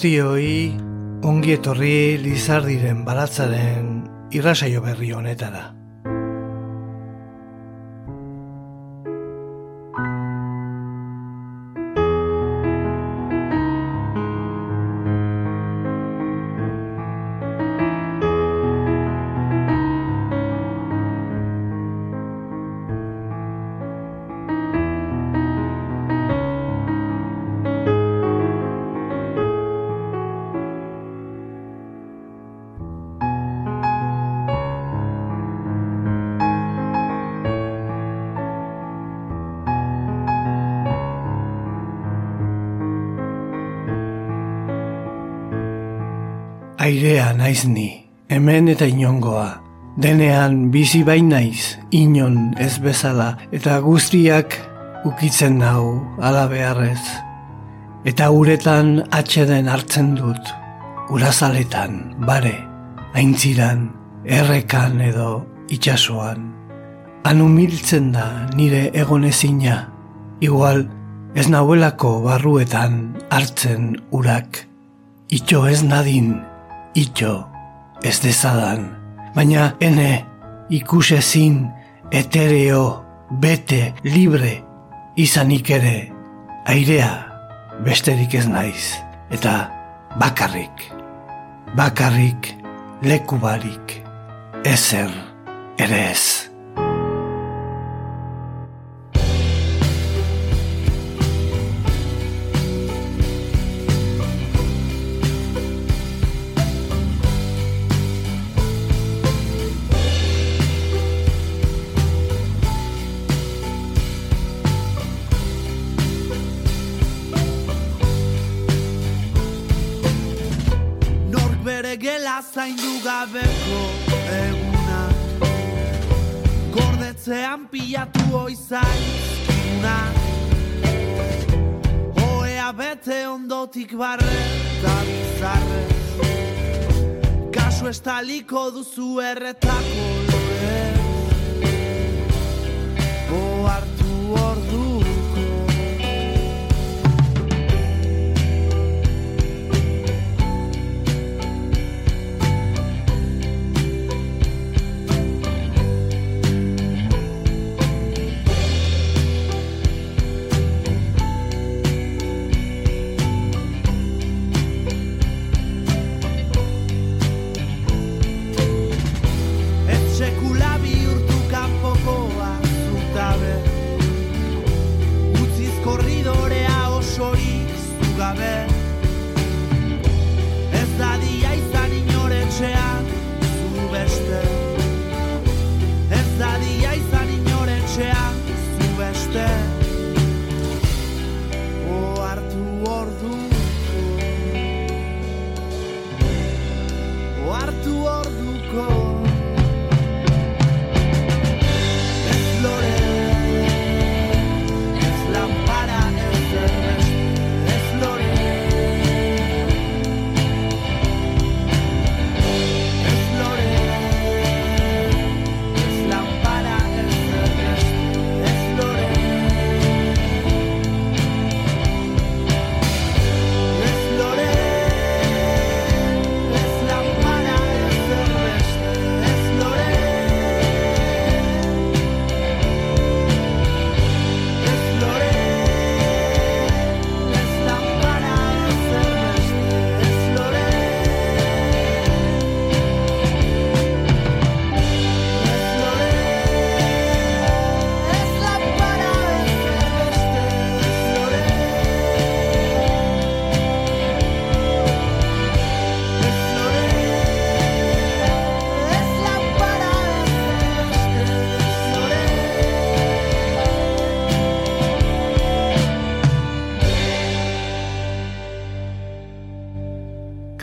Guztioi ongi etorri Lizardiren baratzaren irrasaio berri honetara. Naiz ni, hemen eta inongoa. Denean bizi bain naiz, inon ez bezala, eta guztiak ukitzen nau ala beharrez. Eta uretan atxeden hartzen dut, urazaletan, bare, aintziran, errekan edo itxasoan. Han humiltzen da nire egonezina, igual ez nahuelako barruetan hartzen urak. Itxo ez nadin, itxo ez dezadan, baina ene ikusezin etereo, bete, libre, izanik ere, airea besterik ez naiz, eta bakarrik, bakarrik leku barik, ezer ere ez. código do seu retáculo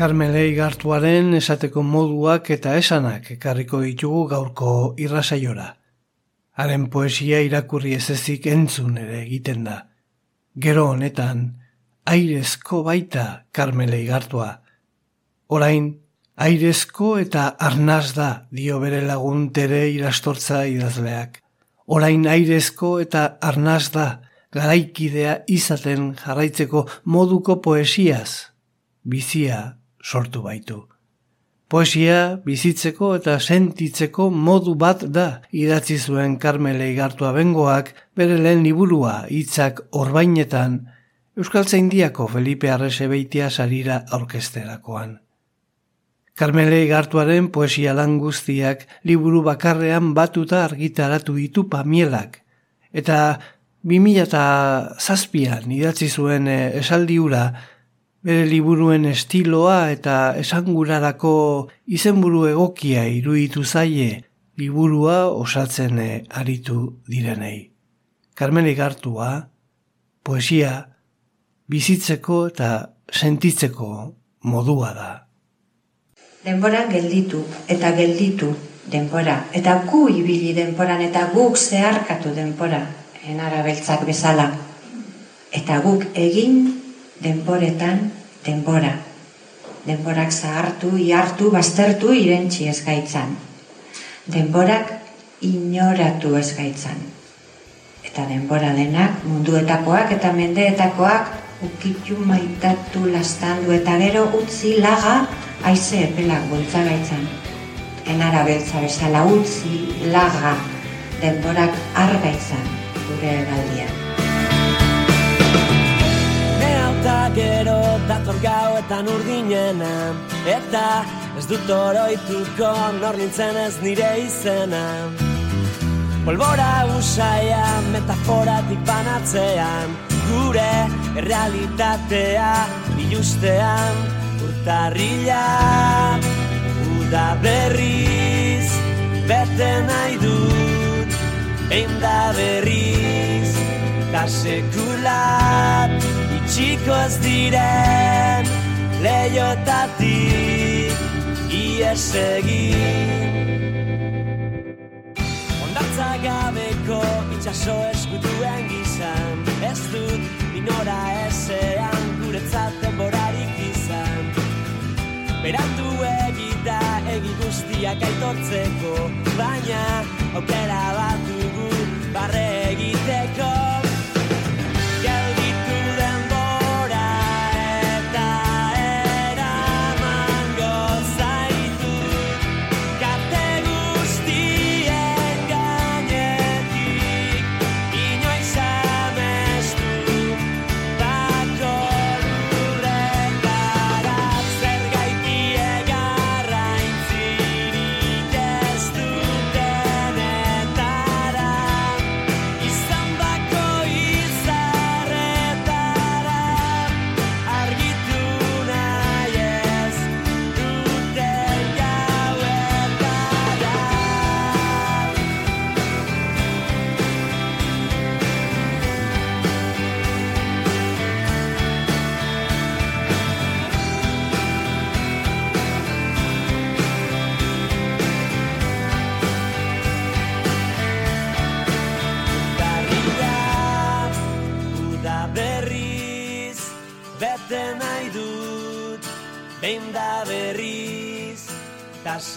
Karmelei gartuaren esateko moduak eta esanak ekarriko ditugu gaurko irrasaiora. Haren poesia irakurri ez ezik entzun ere egiten da. Gero honetan, airezko baita Karmelei gartua. Orain, airezko eta arnaz da dio bere lagun tere irastortza idazleak. Orain airezko eta arnaz da garaikidea izaten jarraitzeko moduko poesiaz, bizia sortu baitu. Poesia bizitzeko eta sentitzeko modu bat da idatzi zuen Karmele Igartua bengoak bere lehen liburua hitzak orbainetan Euskaltzaindiako Felipe Arresebeitia sarira aurkesterakoan. Karmele Igartuaren poesia lan guztiak liburu bakarrean batuta argitaratu ditu pamielak eta 2007an idatzi zuen eh, esaldiura bere liburuen estiloa eta esangurarako izenburu egokia iruditu zaie liburua osatzen eh, aritu direnei. Karmeli Gartua, poesia, bizitzeko eta sentitzeko modua da. Denbora gelditu eta gelditu denbora, eta gu ibili denboran eta guk zeharkatu denbora, enara beltzak bezala. Eta guk egin denboretan denbora. Denborak zahartu, iartu, baztertu, irentxi ezgaitzan. Denborak inoratu ezgaitzan. Eta denbora denak munduetakoak eta mendeetakoak ukitu maitatu lastandu eta gero utzi laga aize epelak bultza gaitzan. Enara beltza bezala utzi laga denborak argaitzan gure eraldian gero dator gauetan urdinena Eta ez dut oroituko nor nintzen ez nire izena. Polbora usaia metaforatik banatzean Gure errealitatea bilustean urtarrila Uda berriz bete nahi dut. Ein da berriz da sekulat Txiko ez diren lehiotatik ies egin Ondartza gabeko itxaso eskutuen gizan Ez dut minora ezean guretzat denborarik izan Berandu egita egi guztiak aitortzeko Baina aukera bat dugu barre egiteko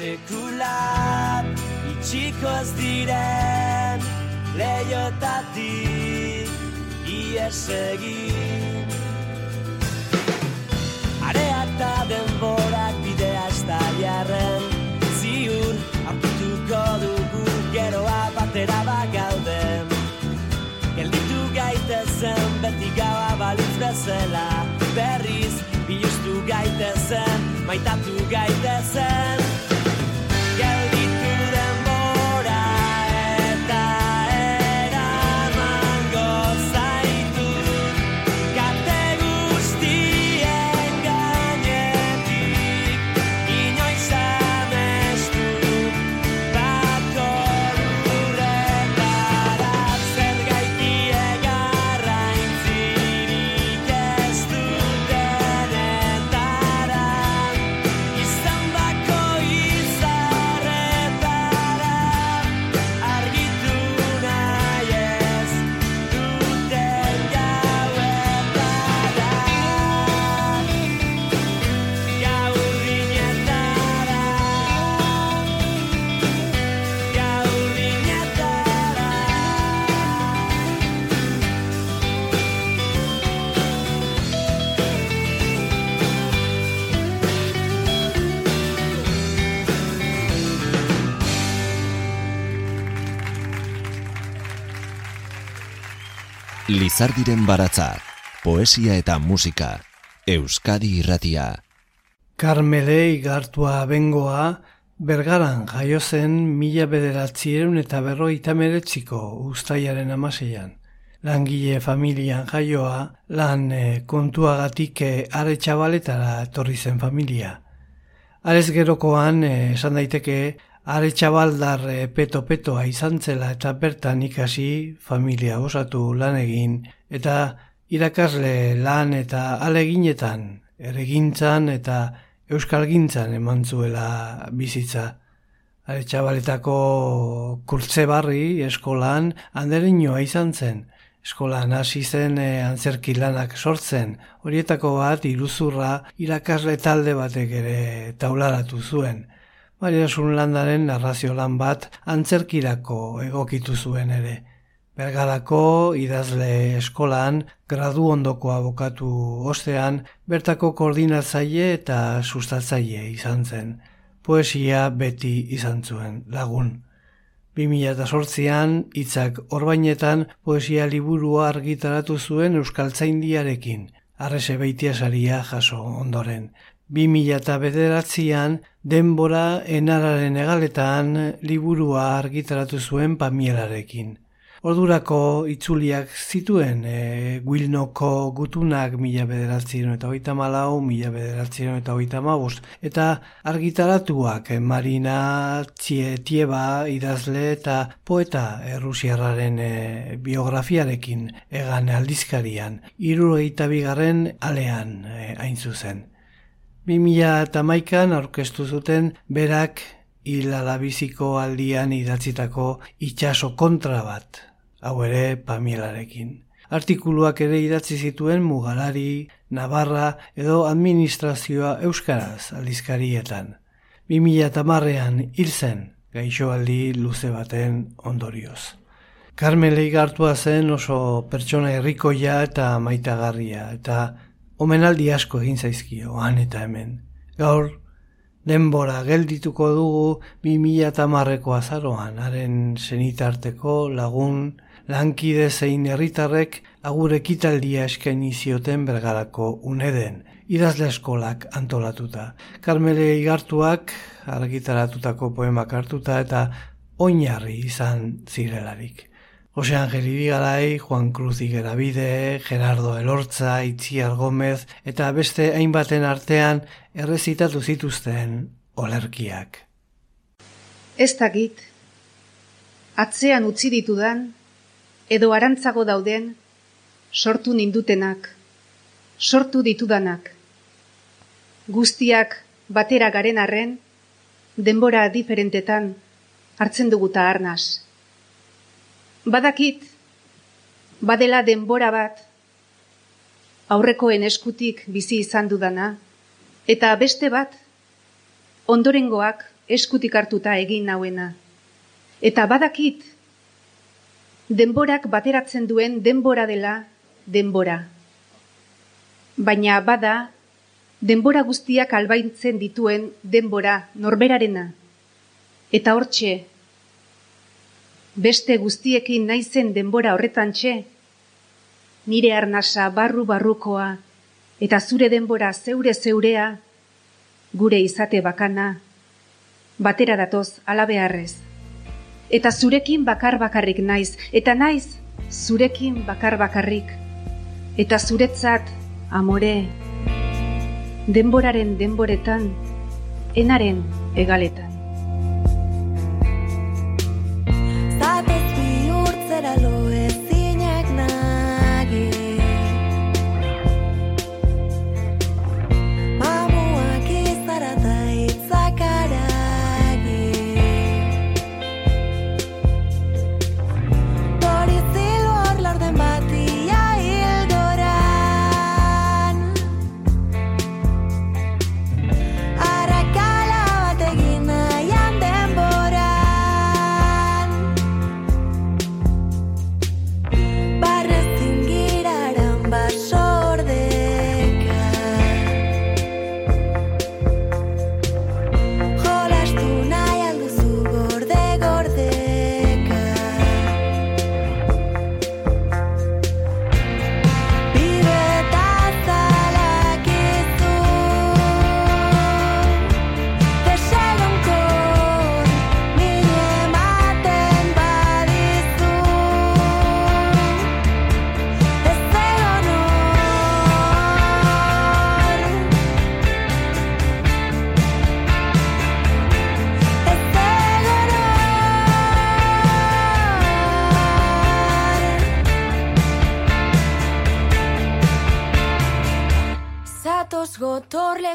sekulat itxiko ez diren lehiotatik ies egin. Areak eta denborak bidea ez da jarren ziur aurkituko dugu geroa batera bagauden Gelditu gaitezen beti gaua balitz bezala berriz biluztu gaitezen maitatu gaitezen Lizardiren baratza, poesia eta musika, Euskadi irratia. Karmele igartua bengoa, bergaran jaio zen mila bederatzieun eta berroi tameretziko ustaiaren amaseian. Langile familian jaioa, lan e, kontuagatik e, are txabaletara torri zen familia. Arez gerokoan, eh, esan daiteke, are txabaldar peto-petoa izan zela eta bertan ikasi familia osatu lan egin eta irakasle lan eta aleginetan, eregintzan eta euskalgintzan eman zuela bizitza. Are txabaletako kurtze barri eskolan handerinoa izan zen. Eskolan hasi zen e, antzerki lanak sortzen, horietako bat iruzurra irakasle talde batek ere taularatu zuen. Mariasun landaren narrazio lan bat antzerkirako egokitu zuen ere. Bergarako idazle eskolan gradu ondoko abokatu ostean bertako koordinatzaile eta sustatzaile izan zen. Poesia beti izan zuen lagun. 2008an hitzak orbainetan poesia liburua argitaratu zuen Euskaltzaindiarekin, arrese beitia saria jaso ondoren. 2009an denbora enararen egaletan liburua argitaratu zuen pamielarekin. Ordurako itzuliak zituen e, Guilnoko gutunak mila bederatzen eta oita malau, mila bederatzen eta oita mabost. Eta argitaratuak e, Marina Tieba idazle eta poeta errusiarraren e, biografiarekin egan aldizkarian. Iru bigarren alean e, zuzen. 2000 eta maikan aurkeztu zuten berak hilalabiziko aldian idatzitako itxaso kontra bat, hau ere pamielarekin. Artikuluak ere idatzi zituen mugalari, navarra edo administrazioa euskaraz aldizkarietan. 2000 eta marrean hil zen gaixoaldi luze baten ondorioz. Carmele igartua zen oso pertsona herrikoia eta maitagarria, eta omenaldi asko egin zaizkio, han eta hemen. Gaur, denbora geldituko dugu bi mila eta marreko azaroan, haren zenitarteko lagun, lankide zein herritarrek agur ekitaldia eskaini zioten bergarako uneden, idazle eskolak antolatuta. Karmele igartuak argitaratutako poemak hartuta eta oinarri izan zirelarik. Jose Angel Irigarai, Juan Cruz Igerabide, Gerardo Elortza, Itziar Gomez eta beste hainbaten artean errezitatu zituzten olerkiak. Ez dakit, atzean utzi ditudan, edo arantzago dauden, sortu nindutenak, sortu ditudanak. Guztiak batera garen arren, denbora diferentetan hartzen duguta arnaz. Badakit, badela denbora bat, aurrekoen eskutik bizi izan dudana, eta beste bat, ondorengoak eskutik hartuta egin nauena. Eta badakit, denborak bateratzen duen denbora dela denbora. Baina bada, denbora guztiak albaintzen dituen denbora norberarena. Eta hortxe, beste guztiekin naizen denbora horretan txe, nire arnasa barru barrukoa, eta zure denbora zeure zeurea, gure izate bakana, batera datoz alabearrez. Eta zurekin bakar bakarrik naiz, eta naiz zurekin bakar bakarrik, eta zuretzat amore, denboraren denboretan, enaren egaletan.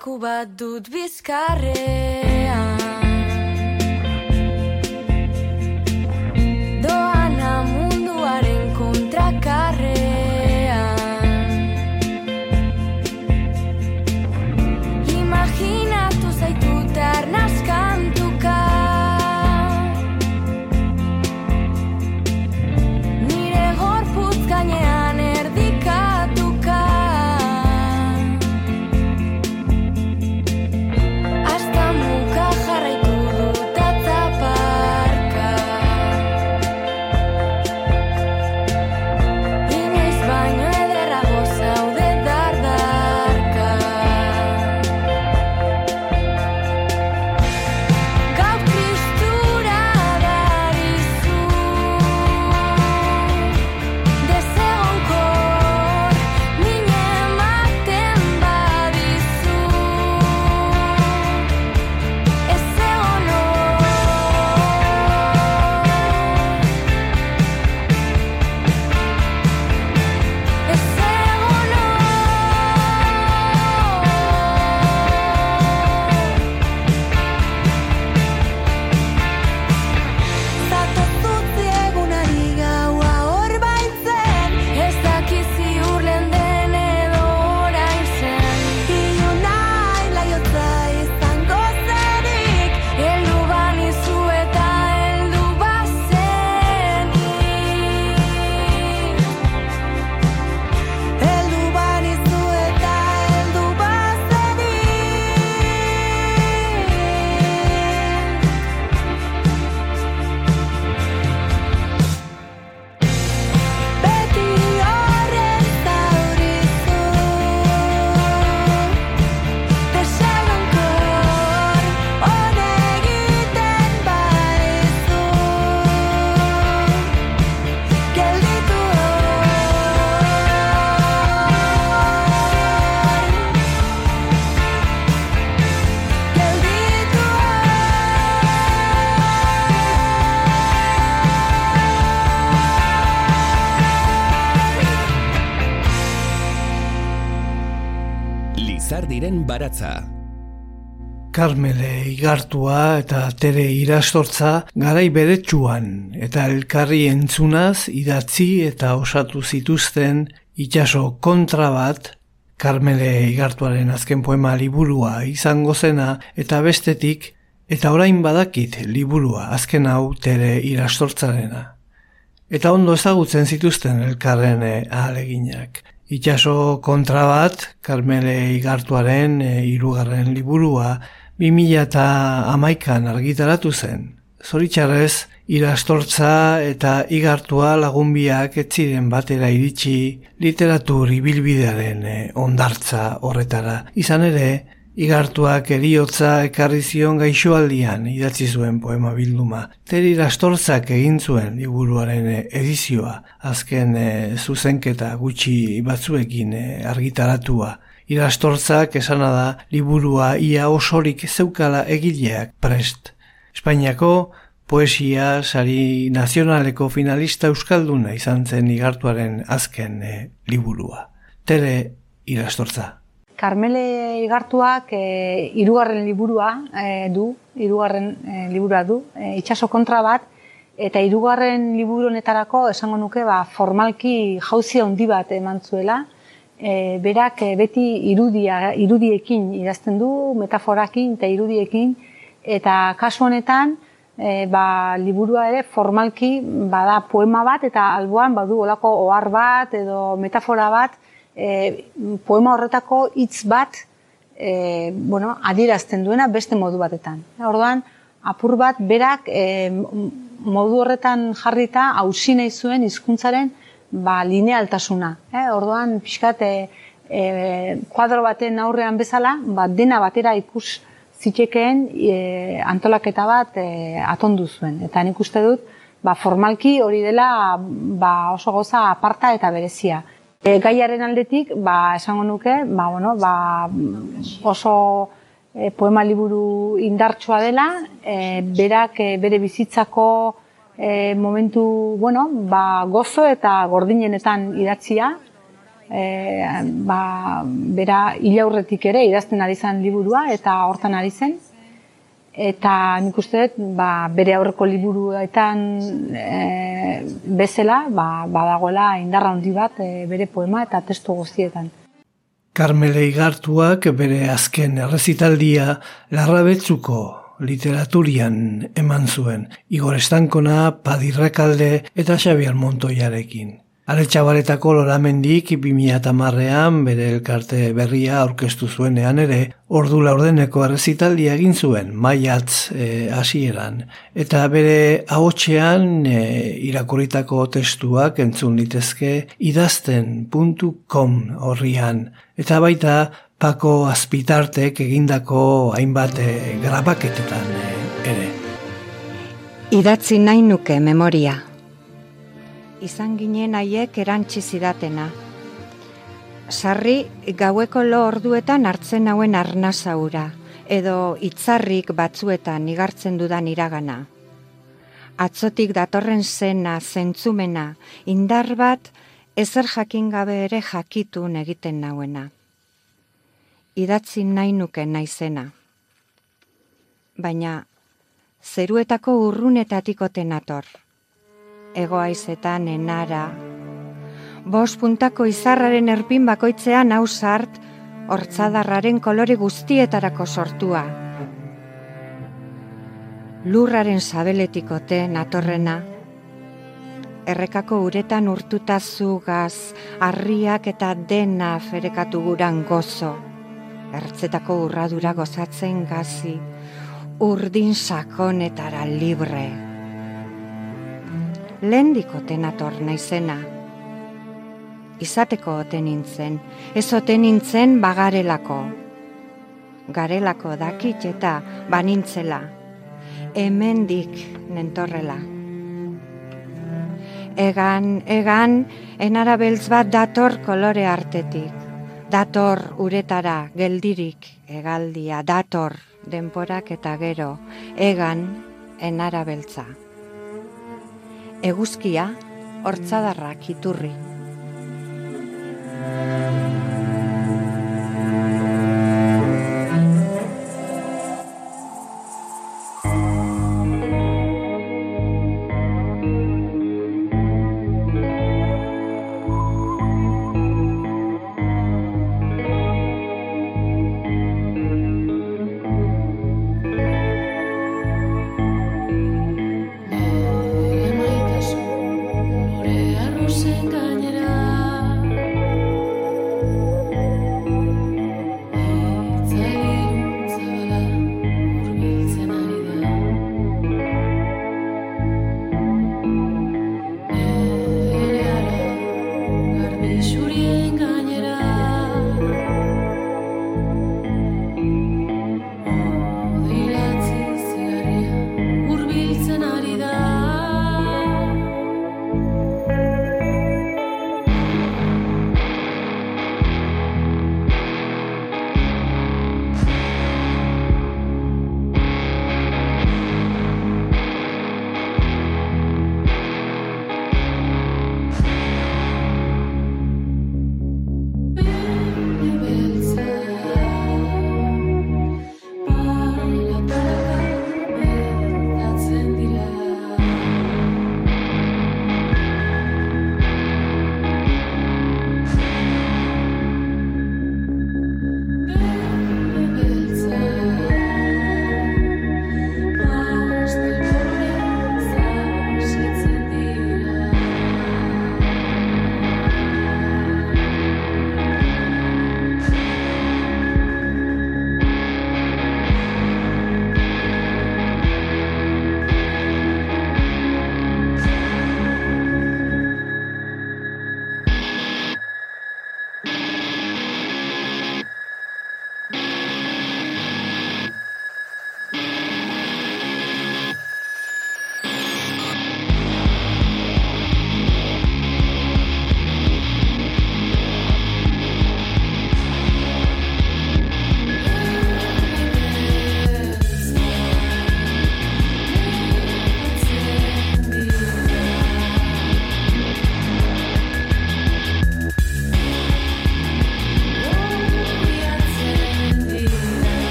Gotorleku bat dut bizkarrean Baratza. Karmele igartua eta tere irastortza garai beretsuan eta elkarri entzunaz idatzi eta osatu zituzten itxaso kontra bat Karmele igartuaren azken poema liburua izango zena eta bestetik eta orain badakit liburua azken hau tere irastortzarena. Eta ondo ezagutzen zituzten elkarren eh, ahaleginak. Itxaso kontra bat, Karmele Igartuaren e, irugarren liburua, 2000 eta amaikan argitaratu zen. Zoritxarrez, irastortza eta igartua lagunbiak ez ziren batera iritsi literatur ibilbidearen e, ondartza horretara. Izan ere, Igartuak eriotza ekarri zion gaixoaldian idatzi zuen poema bilduma. Teri lastortzak egin zuen liburuaren eh, edizioa, azken eh, zuzenketa gutxi batzuekin eh, argitaratua. Irastortzak esana da liburua ia osorik zeukala egileak prest. Espainiako poesia sari nazionaleko finalista euskalduna izan zen igartuaren azken eh, liburua. Tere irastortza. Karmele Igartuak e, irugarren liburua e, du, irugarren e, liburua du, e, itxaso kontra bat, eta irugarren liburu honetarako esango nuke ba, formalki jauzi handi bat eman zuela, e, berak beti irudia, irudiekin idazten du, metaforakin eta irudiekin, eta kasu honetan, e, ba, liburua ere formalki bada poema bat, eta alboan badu olako ohar bat edo metafora bat, e, poema horretako hitz bat e, bueno, adierazten duena beste modu batetan. Orduan, apur bat berak e, modu horretan jarrita hausi nahi zuen hizkuntzaren ba, linealtasuna. Eh? Orduan, pixkat, e, e, kuadro baten aurrean bezala, ba, dena batera ikus zitekeen e, antolaketa bat e, atondu zuen. Eta nik uste dut, ba, formalki hori dela ba, oso goza aparta eta berezia. E, gaiaren aldetik, ba, esango nuke, ba, bueno, ba, oso e, poema liburu indartsua dela, e, berak e, bere bizitzako e, momentu, bueno, ba, gozo eta gordinenetan idatzia, e, ba, bera hilaurretik ere idazten ari zen liburua eta hortan ari zen. Eta nik uste dut, ba, bere aurreko liburuetan e, bezala, ba, badagoela indarra handi bat e, bere poema eta testu guztietan. Karmele Igartuak bere azken errezitaldia larrabetzuko literaturian eman zuen, Igor Estankona, Padirrakalde eta Xabier Montoiarekin. Aretxabaretako loramendik 2008an bere elkarte berria aurkeztu zuenean ere, ordu laurdeneko errezitaldia egin zuen, maiatz eh, hasieran. eta bere ahotsean e, irakurritako testuak entzun litezke idazten.com horrian. Eta baita Pako Azpitartek egindako hainbat e, grabaketetan e, ere. Idatzi nahi nuke memoria. Izan ginen haiek erantzi zidatena. Sarri gaueko lo orduetan hartzen hauen arnazaura, edo itzarrik batzuetan igartzen dudan iragana. Atzotik datorren zena, zentzumena, indar bat, ezer jakin gabe ere jakitun egiten nauena. Idatzi nahi nuke naizena. Baina, zeruetako urrunetatik nator. Egoaizetan enara. Bos puntako izarraren erpin bakoitzean hau sart, hortzadarraren kolore guztietarako sortua. Lurraren sabeletikote natorrena. Errekako uretan urtuta zugaz, harriak eta dena ferekatu guran gozo. Ertzetako urradura gozatzen gazi, urdin sakonetara libre. Lendiko tenator naizena. Izateko ote nintzen, ez ote nintzen bagarelako. Garelako dakit eta banintzela. Hemendik nentorrela. Egan, egan, enara beltz bat dator kolore artetik. Dator uretara geldirik egaldia, dator denporak eta gero, egan enara beltza. Eguzkia, hortzadarrak iturri.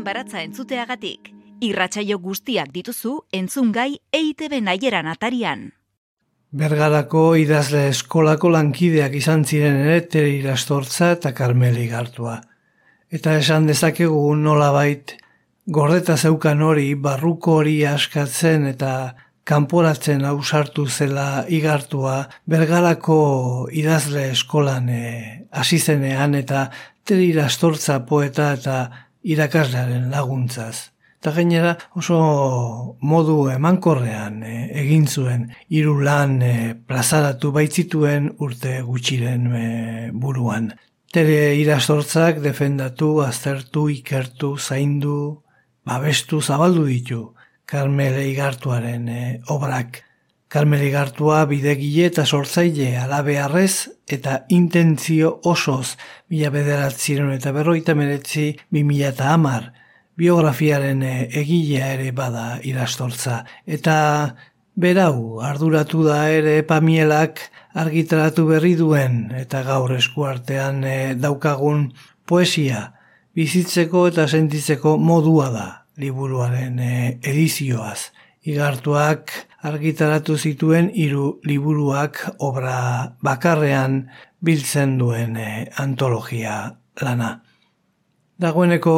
Lizardiren baratza entzuteagatik. Irratsaio guztiak dituzu entzungai EITB naieran atarian. Bergarako idazle eskolako lankideak izan ziren ere tere irastortza eta karmeli gartua. Eta esan dezakegu nolabait gordeta zeukan hori barruko hori askatzen eta kanporatzen ausartu zela igartua bergarako idazle eskolan eh, hasi zenean eta tere irastortza poeta eta irakaslearen laguntzaz. Eta gainera oso modu emankorrean eh, egin zuen hiru lan eh, plazaratu baitzituen urte gutxiren eh, buruan. Tere irastortzak defendatu, aztertu, ikertu, zaindu, babestu zabaldu ditu Karmele Igartuaren eh, obrak. Karmele Igartua bidegile eta sortzaile alabearrez eta intentzio osoz mila bederatziren eta berroita meretzi bi mila eta hamar biografiaren eh, egilea ere bada irastortza. Eta berau arduratu da ere pamielak argitaratu berri duen eta gaur eskuartean eh, daukagun poesia bizitzeko eta sentitzeko modua da liburuaren eh, edizioaz. Igartuak argitaratu zituen hiru liburuak obra bakarrean biltzen duen eh, antologia lana. Dagoeneko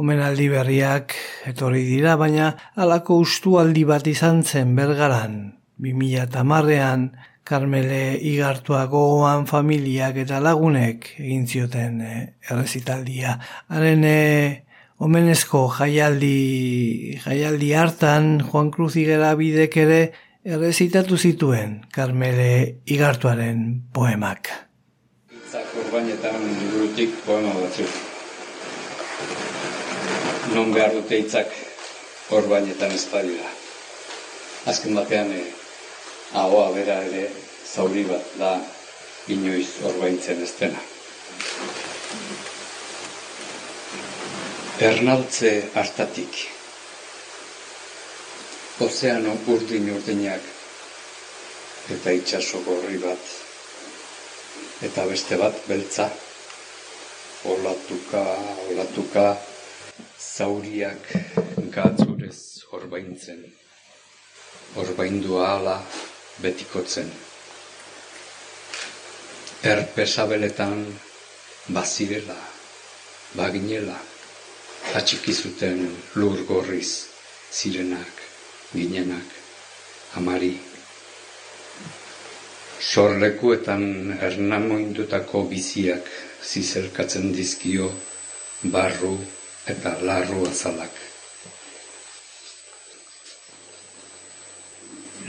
omenaldi berriak etorri dira, baina halako ustualdi bat izan zen bergaran. 2008an Karmele igartua gogoan familiak eta lagunek egin zioten eh, errezitaldia. Haren eh, omenezko jaialdi, jaialdi hartan Juan Cruz Igera bidek ere errezitatu zituen Karmele igartuaren poemak. Itzak urbainetan liburutik poema batzuk. Non behar dute hitzak urbainetan ez badira. Azken batean eh, ahoa bera ere zauri bat da inoiz orbaintzen ez dena. Ernaltze hartatik. Ozeano urdin urdinak eta itxaso gorri bat. Eta beste bat beltza. Olatuka, olatuka. Zauriak gatzurez orbaintzen. Orbaindu ahala betikotzen. Erpesabeletan bazirela baginela atxiki zuten lur gorriz zirenak ginenak amari. Sorlekuetan ernamoindutako biziak zizerkatzen dizkio barru eta larru azalak.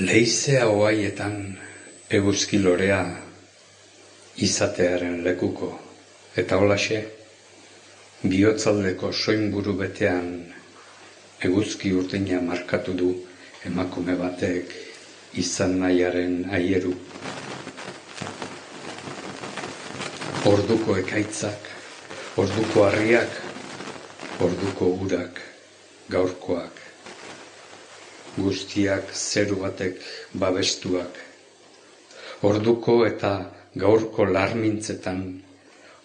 Leizea oaietan eguzki lorea izatearen lekuko. Eta holaxe bihotzaldeko soinburu betean eguzki urteina markatu du emakume batek izan nahiaren aieru. Orduko ekaitzak, orduko harriak, orduko urak, gaurkoak, guztiak zeru batek babestuak, orduko eta gaurko larmintzetan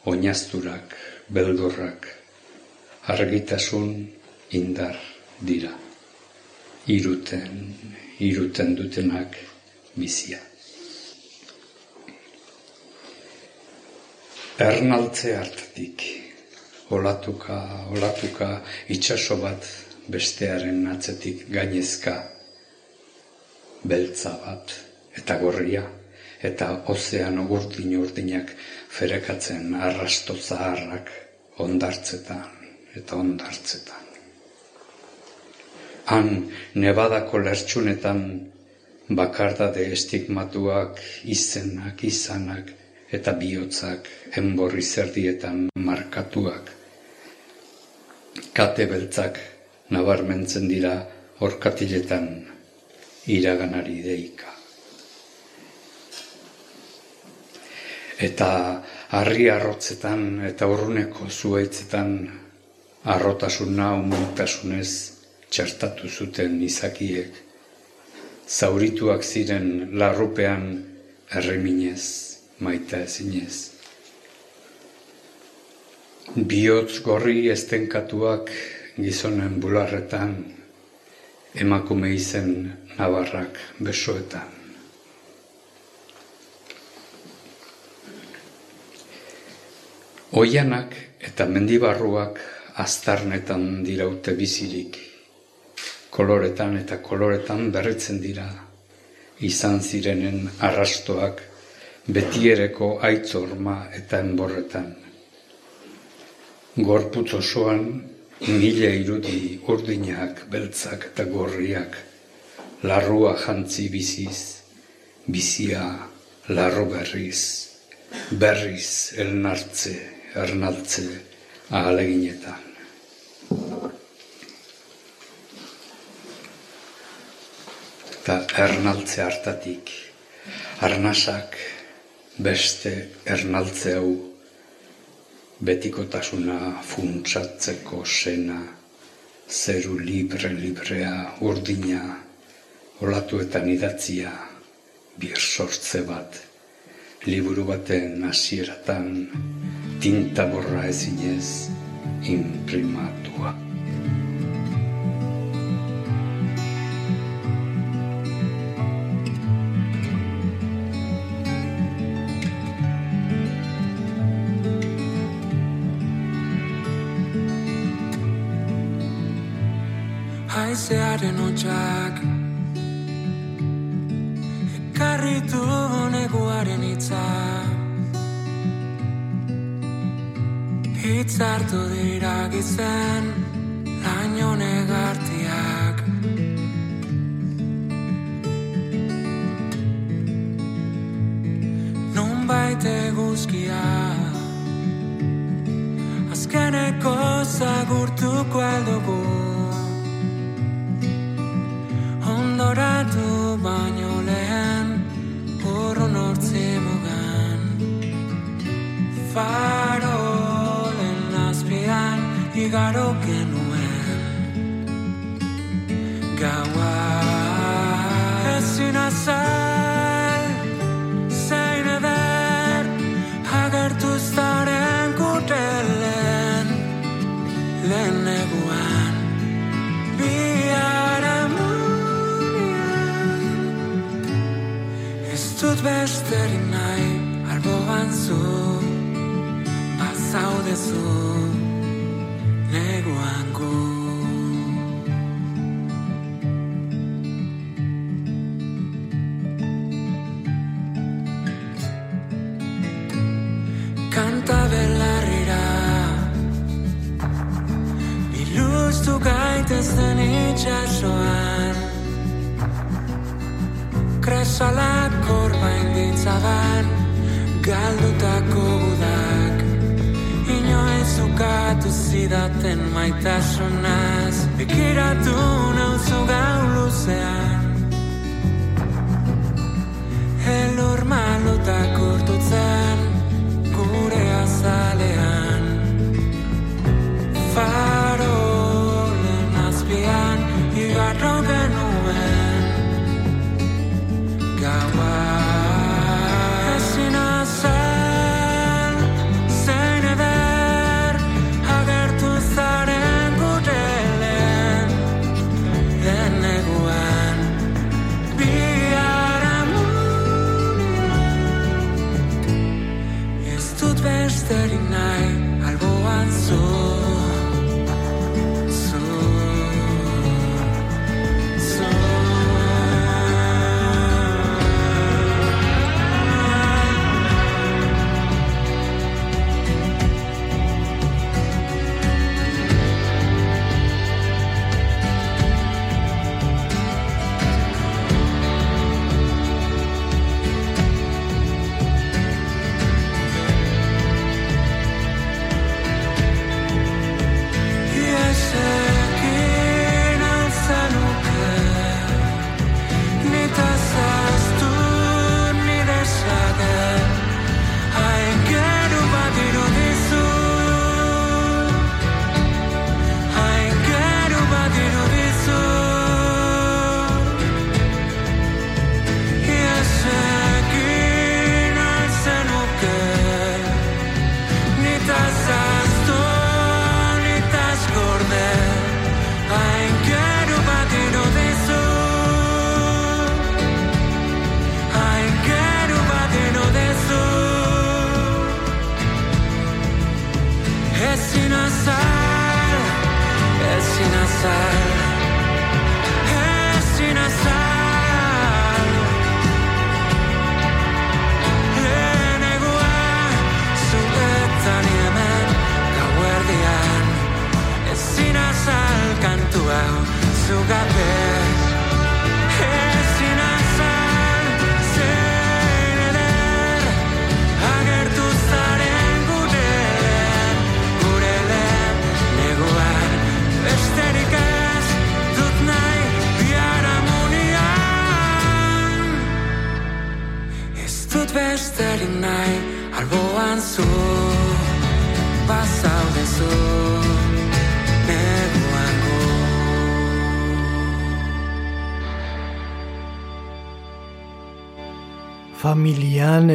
oinazturak, beldorrak, argitasun indar dira. Iruten, iruten dutenak bizia. Ernaltze hartatik, olatuka, olatuka, itxaso bat bestearen atzetik gainezka, beltza bat eta gorria, eta ozean urdin urdinak ferekatzen arrasto zaharrak ondartzetan eta ondartzetan. Han, nebadako lertxunetan, bakardade estigmatuak, izenak, izanak, eta bihotzak enborri zerdietan markatuak. Kate beltzak nabarmentzen dira orkatiletan iraganari deika. Eta harri arrotzetan eta urruneko zuaitzetan arrotasuna umutasunez txertatu zuten izakiek. Zaurituak ziren larrupean erreminez maita ezinez. Biotz gorri estenkatuak gizonen bularretan, emakume izen nabarrak besoetan. Oianak eta mendibarruak aztarnetan diraute bizirik. Koloretan eta koloretan berritzen dira. Izan zirenen arrastoak betiereko aitzorma eta enborretan. Gorputz osoan mila irudi urdinak, beltzak eta gorriak. Larrua jantzi biziz, bizia larro berriz, berriz elnartze, ernaltze ahaleginetan. Eta ernaltze hartatik, arnasak beste ernaltze hau betikotasuna funtsatzeko sena, zeru libre-librea urdina, olatuetan idatzia, bir sortze bat, liburu baten hasieratan tinta borra ezinez imprimatua. Haizearen hotxak Ekarritu neguaren hitza. Hitzartu dira gizen Laino negartiak. Nunbait eguzkia. Azkeneko zagurtuko aldugu Ondoratu baino lehen Farolen azpian Igaro genuen Gaua Ezin azal Bazaudezu neguan gu Kanta belarrira Biluztu gaitezen itxasoan Kresalak korbain ditzaban Galdutako gudak Inoiz ukatu zidaten maitasunaz Bekiratu nauzu gau luzean Elur malutak urtutzen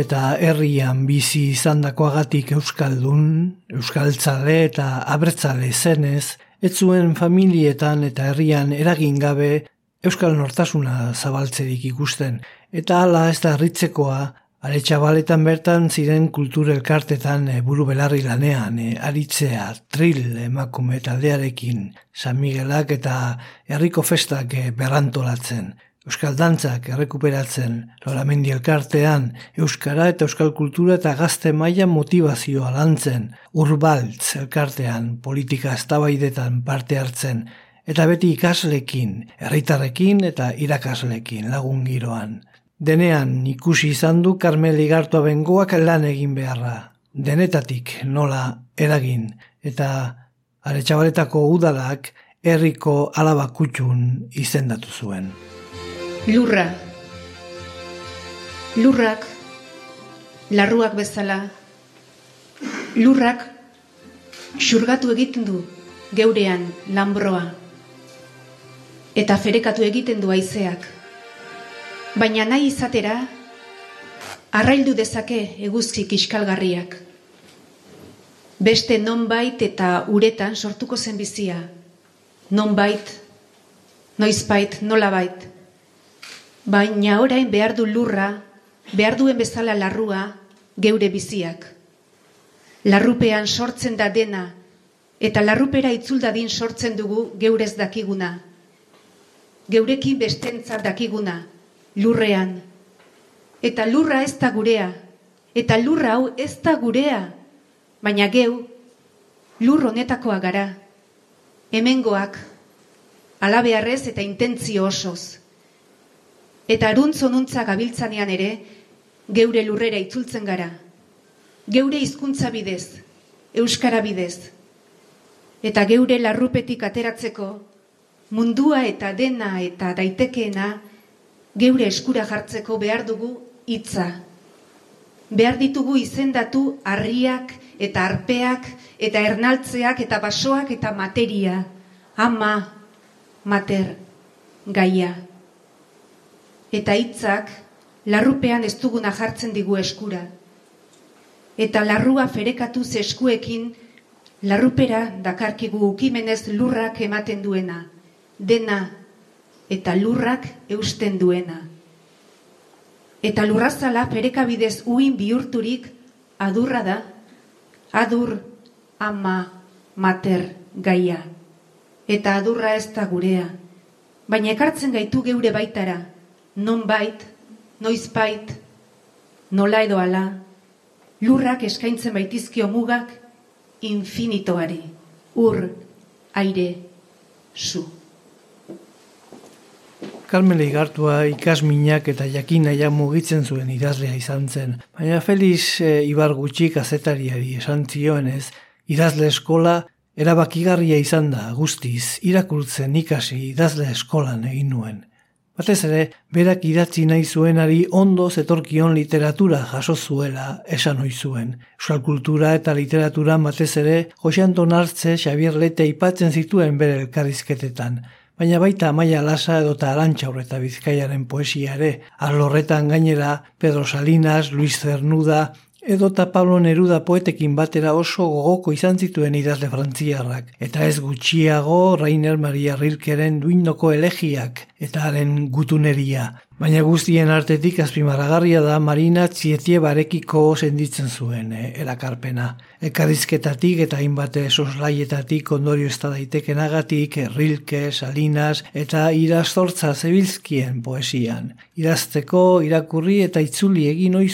eta herrian bizi izandakoagatik euskaldun, euskaltzale eta abertzale zenez, ez zuen familietan eta herrian eragin gabe euskal nortasuna zabaltzerik ikusten. Eta hala ez da harritzekoa, are txabaletan bertan ziren kultur elkartetan e, buru belarri lanean, e, aritzea, tril emakume taldearekin, San Miguelak eta herriko festak e, berrantolatzen. Euskal dantzak errekuperatzen, Loramendi elkartean, Euskara eta Euskal kultura eta gazte maila motivazioa lantzen, urbaltz elkartean, politika eztabaidetan parte hartzen, eta beti ikaslekin, herritarrekin eta irakaslekin lagun giroan. Denean ikusi izan du Carmel Igartua bengoak lan egin beharra. Denetatik nola eragin eta aretsabaletako udalak herriko alabakutxun izendatu zuen. Lurra. Lurrak, larruak bezala, lurrak xurgatu egiten du geurean lanbroa. Eta ferekatu egiten du haizeak. Baina nahi izatera, arraildu dezake eguzki kiskalgarriak. Beste nonbait eta uretan sortuko zen bizia. Nonbait, noizbait, nolabait. Baina orain behar du lurra, behar duen bezala larrua, geure biziak. Larrupean sortzen da dena, eta larrupera itzuldadin sortzen dugu geurez dakiguna. Geurekin bestentzat dakiguna, lurrean. Eta lurra ez da gurea, eta lurra hau ez da gurea, baina geu, lur honetakoa gara. Hemengoak, alabearrez eta intentzio osoz. Eta aruntzonuntza gabiltzanean ere, geure lurrera itzultzen gara. Geure hizkuntza bidez, euskara bidez. Eta geure larrupetik ateratzeko, mundua eta dena eta daitekeena, geure eskura jartzeko behar dugu hitza. Behar ditugu izendatu harriak eta arpeak eta ernaltzeak eta basoak eta materia. Ama, mater, gaia. Eta hitzak larrupean ez duguna jartzen digu eskura. Eta larrua ferekatuz eskuekin larrupera dakarkigu ukimenez lurrak ematen duena. Dena eta lurrak eusten duena. Eta lurrazala ferekabidez uin bihurturik adurra da, adur ama mater gaia. Eta adurra ez da gurea, baina ekartzen gaitu geure baitara, non bait, noiz bait, nola edo ala, lurrak eskaintzen baitizkio mugak infinitoari, ur, aire, zu. Carmele Igartua ikasminak eta jakinaia mugitzen zuen idazlea izan zen. Baina Feliz e, Ibar gutxik azetariari esan zioenez, idazle eskola erabakigarria izan da guztiz irakurtzen ikasi idazle eskolan egin nuen. Batez ere, berak idatzi nahi zuenari ondo zetorkion literatura jaso zuela esan ohi zuen. Euskal kultura eta literatura batez ere, Jose Anton Artze Xavier Lete aipatzen zituen bere elkarrizketetan baina baita Amaia Lasa edota Arantxa eta Bizkaiaren poesia ere. Alorretan gainera Pedro Salinas, Luis Cernuda edota Pablo Neruda poetekin batera oso gogoko izan zituen idazle frantziarrak. Eta ez gutxiago Rainer Maria Rilkeren duindoko elegiak eta haren gutuneria. Baina guztien artetik azpimarragarria da Marina Txietie barekiko senditzen zuen eh, erakarpena. Elkarrizketatik eta hainbat soslaietatik ondorio ez da daitekenagatik Rilke, Salinas eta iraztortza zebilzkien poesian. Idazteko, irakurri eta itzuli egin ohi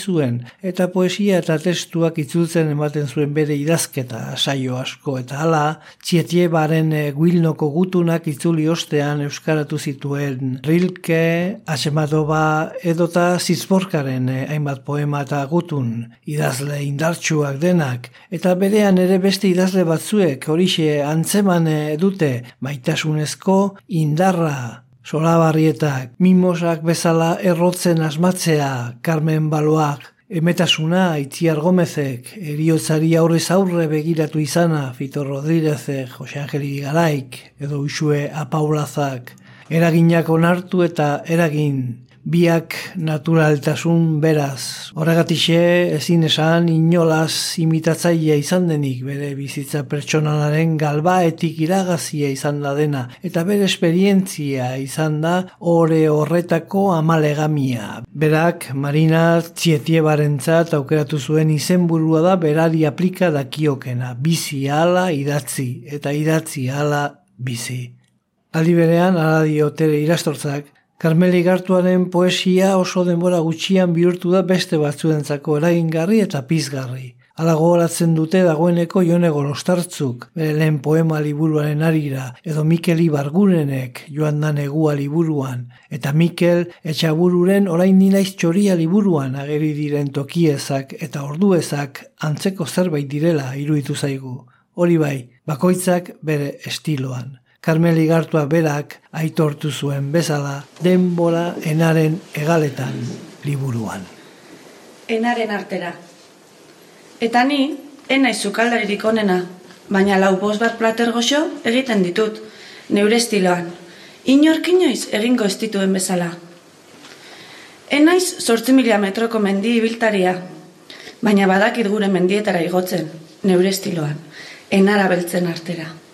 eta poesia eta testuak itzultzen ematen zuen bere idazketa saio asko eta hala, Txietie baren eh, guilnoko gutunak itzuli ostean euskaratu zituen Rilke, Asemadova edota Zizborkaren eh, hainbat poema eta gutun idazle indartsuak denak eta berean ere beste idazle batzuek horixe antzeman eh, dute maitasunezko indarra. Solabarrietak, mimosak bezala errotzen asmatzea Carmen Baloak, emetasuna Itziar Gomezek, eriotzari aurrez aurre begiratu izana Fito Rodríguezek, Jose Angeli Garaik, edo Usue Apaulazak, eraginak onartu eta eragin biak naturaltasun beraz. Horregatixe ezin esan inolaz imitatzailea izan denik bere bizitza pertsonalaren galbaetik iragazia izan da dena eta bere esperientzia izan da ore horretako amalegamia. Berak Marina Txietiebarentzat aukeratu zuen izenburua da berari aplika dakiokena, bizi ala idatzi eta idatzi ala bizi. Aldi berean, ala diotere irastortzak, Karmeli Gartuaren poesia oso denbora gutxian bihurtu da beste batzuentzako eragingarri eta pizgarri. Hala gogoratzen dute dagoeneko jone golostartzuk, bere lehen poema liburuaren arira, edo Mikel Ibargurenek joan da negua liburuan, eta Mikel etxabururen orain ninaiz txoria liburuan ageri diren tokiezak eta orduezak antzeko zerbait direla iruditu zaigu. Hori bai, bakoitzak bere estiloan. Karmeli Gartua berak aitortu zuen bezala denbora enaren egaletan liburuan. enaren artera. Eta ni, enaiz sukaldaririk onena, baina lau bost bat plater goxo egiten ditut, neure estiloan. Inork inoiz egingo ez dituen bezala. Enaiz sortzi mila metroko mendi ibiltaria, baina badakit gure mendietara igotzen, neure estiloan, enara beltzen artera.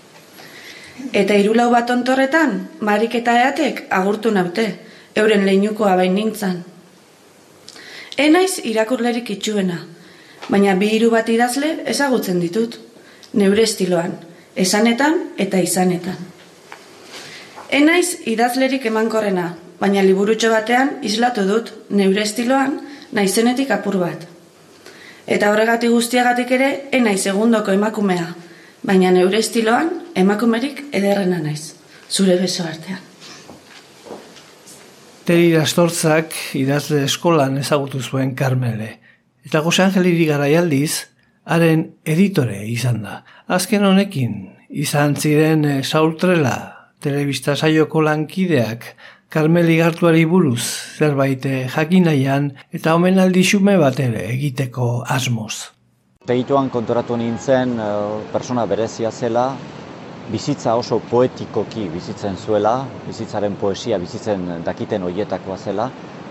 Eta hirulau bat ontorretan, marik eta eatek agurtu naute, euren leinukoa bain nintzan. Enaiz irakurlerik itxuena, baina bi hiru bat idazle ezagutzen ditut, neure estiloan, esanetan eta izanetan. Enaiz idazlerik emankorrena, baina liburutxo batean islatu dut neure estiloan naizenetik apur bat. Eta horregatik guztiagatik ere enaiz segundoko emakumea, baina neure estiloan emakumerik ederrena naiz, zure beso artean. Teri Rastortzak idazle eskolan ezagutu zuen Karmele. Eta Jose Angeliri garaialdiz, haren editore izan da. Azken honekin, izan ziren eh, Saul Trela, telebista saioko lankideak, Karmeli Gartuari buruz zerbait eh, jakinaian eta omenaldi xume bat ere egiteko asmoz. Tegituan kontoratu nintzen eh, persona berezia zela, bizitza oso poetikoki bizitzen zuela, bizitzaren poesia bizitzen dakiten hoietakoa zela,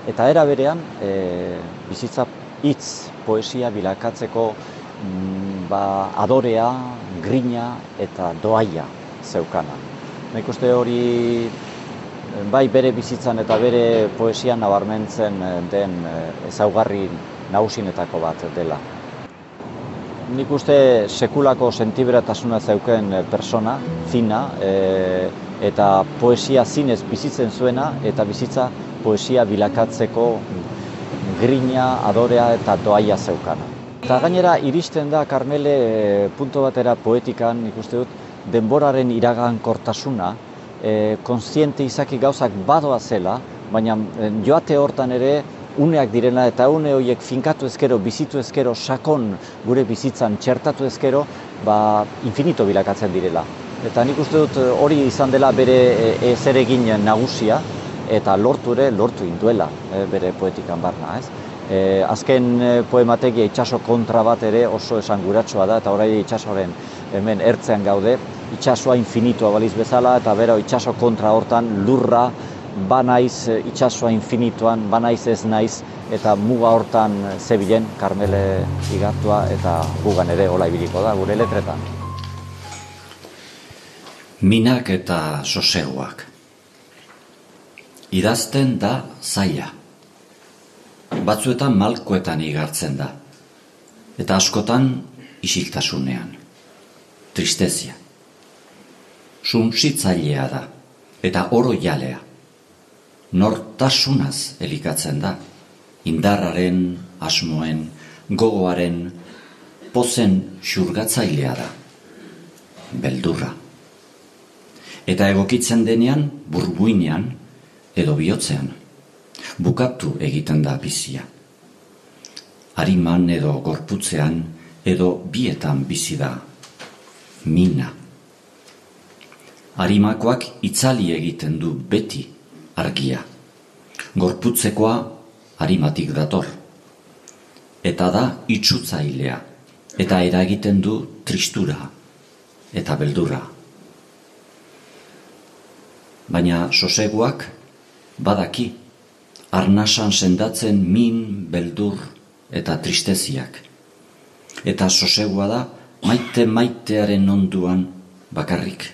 eta era berean e, bizitza hitz poesia bilakatzeko mm, ba, adorea, grina eta doaia zeukana. Nik uste hori eh, bai bere bizitzan eta bere poesian nabarmentzen den ezaugarri nagusinetako bat dela. Nik uste sekulako sentiberatasuna zeuken eh, persona, zina, e, eta poesia zinez bizitzen zuena, eta bizitza poesia bilakatzeko grina, adorea eta doaia zeukana. Eta gainera iristen da Karmele e, punto batera poetikan, nik uste dut, denboraren iragankortasuna, e, konsiente izaki gauzak badoa zela, baina joate hortan ere uneak direla eta une horiek finkatu ezkero, bizitu ezkero, sakon gure bizitzan txertatu ezkero, ba, infinito bilakatzen direla. Eta nik uste dut hori izan dela bere e, zeregin nagusia, eta lortu ere, lortu induela e, bere poetikan barna, ez? E, azken poemategia itxaso kontra bat ere oso esanguratsua da, eta orai itxasoren hemen ertzean gaude, itxasoa infinitua baliz bezala, eta bero itxaso kontra hortan lurra, banaiz itxasoa infinituan, banaiz ez naiz, eta muga hortan zebilen, Karmele igartua, eta gugan ere hola ibiliko da, gure letretan. Minak eta soseguak. Idazten da zaila. Batzuetan malkoetan igartzen da. Eta askotan isiltasunean. Tristezia. Suntzitzailea da. Eta oro jalea. Nortasunaz elikatzen da. Indarraren, asmoen, gogoaren, pozen xurgatzailea da. Beldurra. Eta egokitzen denean, burbuinean, edo bihotzean. Bukatu egiten da bizia. Ariman edo gorputzean, edo bietan bizi da. Mina. Arimakoak itzali egiten du beti argia. Gorputzekoa arimatik dator. Eta da itxutzailea. Eta eragiten du tristura eta beldurra. Baina soseguak badaki arnasan sendatzen min, beldur eta tristeziak. Eta sosegua da maite maitearen onduan bakarrik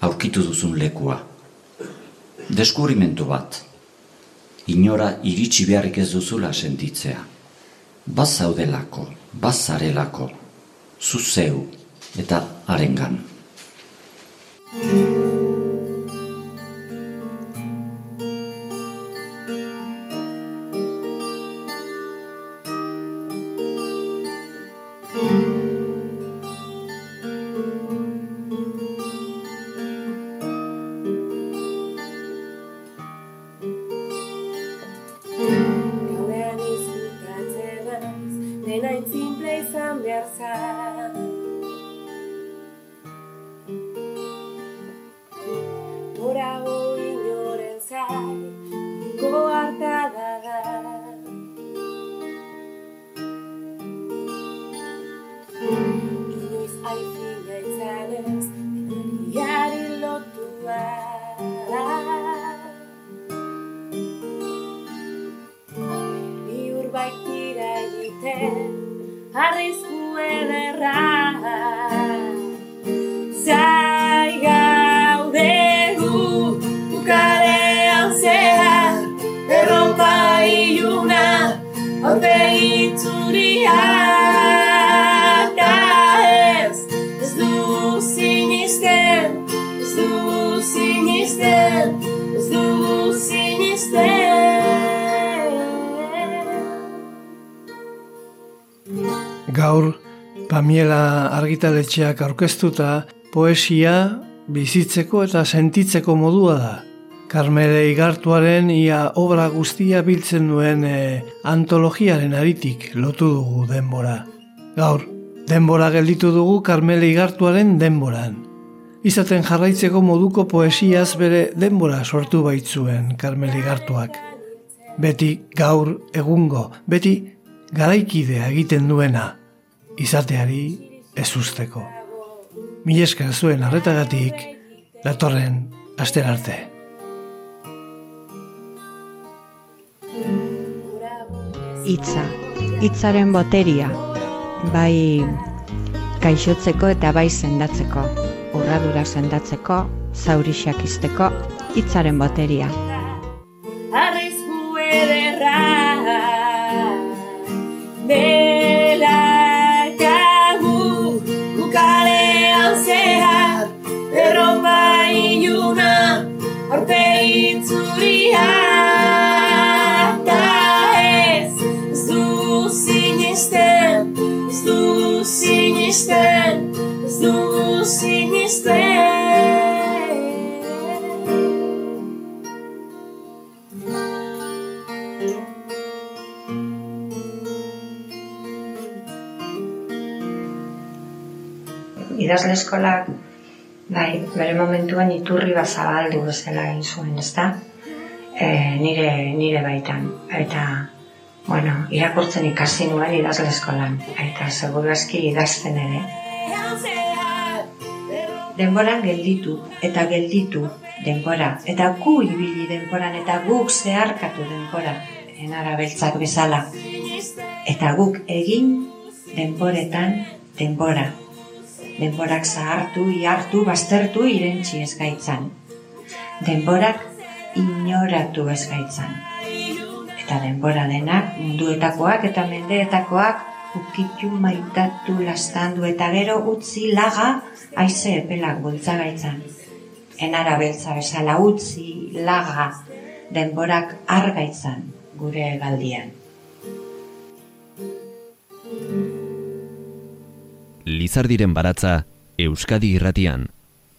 aurkitu duzun lekua. Deskurimentu bat, inora iritsi beharrik ez duzula sentitzea. Bazaudelako, bazarelako, zuzeu eta arengan. Argitaletxeak aurkeztuta, poesia bizitzeko eta sentitzeko modua da. Karmele Igartuaren ia obra guztia biltzen duen e, antologiaren aritik lotu dugu denbora. Gaur, denbora gelditu dugu Karmele Igartuaren denboran. Izaten jarraitzeko moduko poesiaz bere denbora sortu baitzuen Karmele Igartuak. Beti gaur egungo, beti garaikidea egiten duena, izateari ez usteko. Mil esker zuen arretagatik, datorren aster arte. hitza, hitzaren boteria, bai gaixotzeko eta bai sendatzeko, urradura sendatzeko, zaurixak izteko, hitzaren boteria. arrisku ederra aurpe itzuria Ta ez, ez du sinisten Ez du sinisten Ez du sinisten. Idazle eskolak bai, bere momentuan iturri bat zabaldu bezala egin zuen, ezta? E, nire, nire baitan. Eta, bueno, irakurtzen ikasi nuen idazle eskolan. Eta seguru aski idazten ere. Denboran gelditu eta gelditu denbora. Eta gu ibili denboran eta guk zeharkatu denbora. Enara beltzak bezala. Eta guk egin denboretan denbora denborak zahartu, ihartu, baztertu irentzi ez gaitzan. Denborak inoratu ez gaitzan. Eta denbora denak, munduetakoak eta mendeetakoak, ukitu maitatu lastandu eta gero utzi laga aize epelak bultza gaitzan. Enara beltza bezala utzi laga denborak argaitzan gure galdian. Lizardiren baratza Euskadi irratian.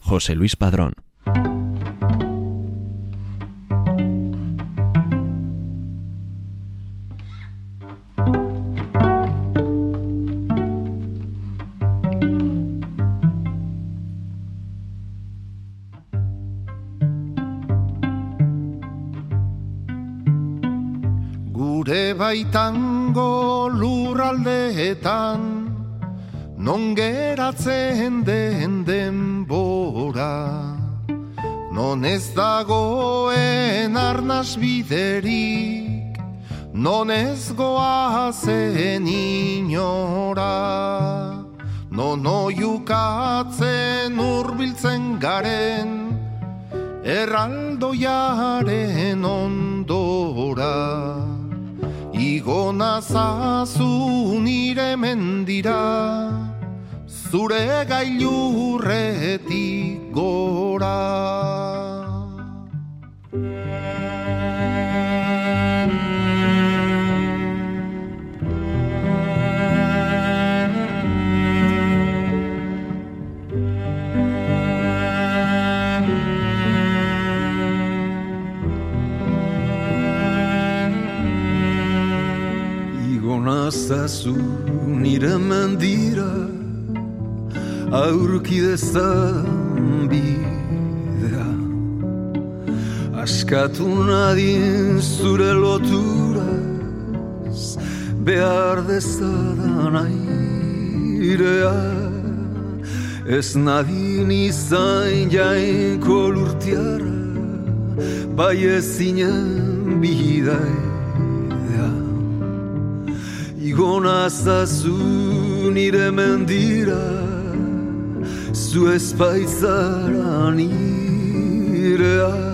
Jose Luis Padrón. Gure baitango lurraldeetan Non geratzen den denbora Non ez dagoen arnaz biderik Non ez goazen inora Non oiukatzen urbiltzen garen Erraldoiaren ondora. Igo nazazu nire mendira Zure gailurretik gora. Igo nazazu nire mendira aurki dezan bidea. Askatu nadien zure loturaz behar dezadan airea. Ez nadin izan jainko lurtiara bai ezinen bidea. Igo nazazu nire mendira Zu ezpaitzara nirea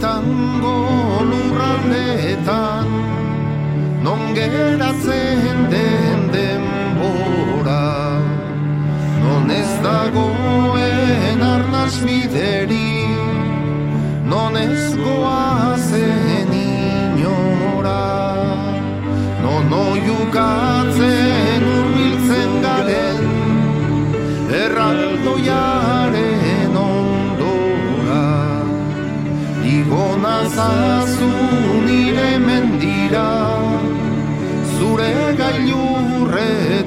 Baitango lurraldeetan Non geratzen den denbora. Non ez dagoen arnaz bideri Non ez goazen inora. Non oiukatzen nazazu nire mendira Zure gailurretik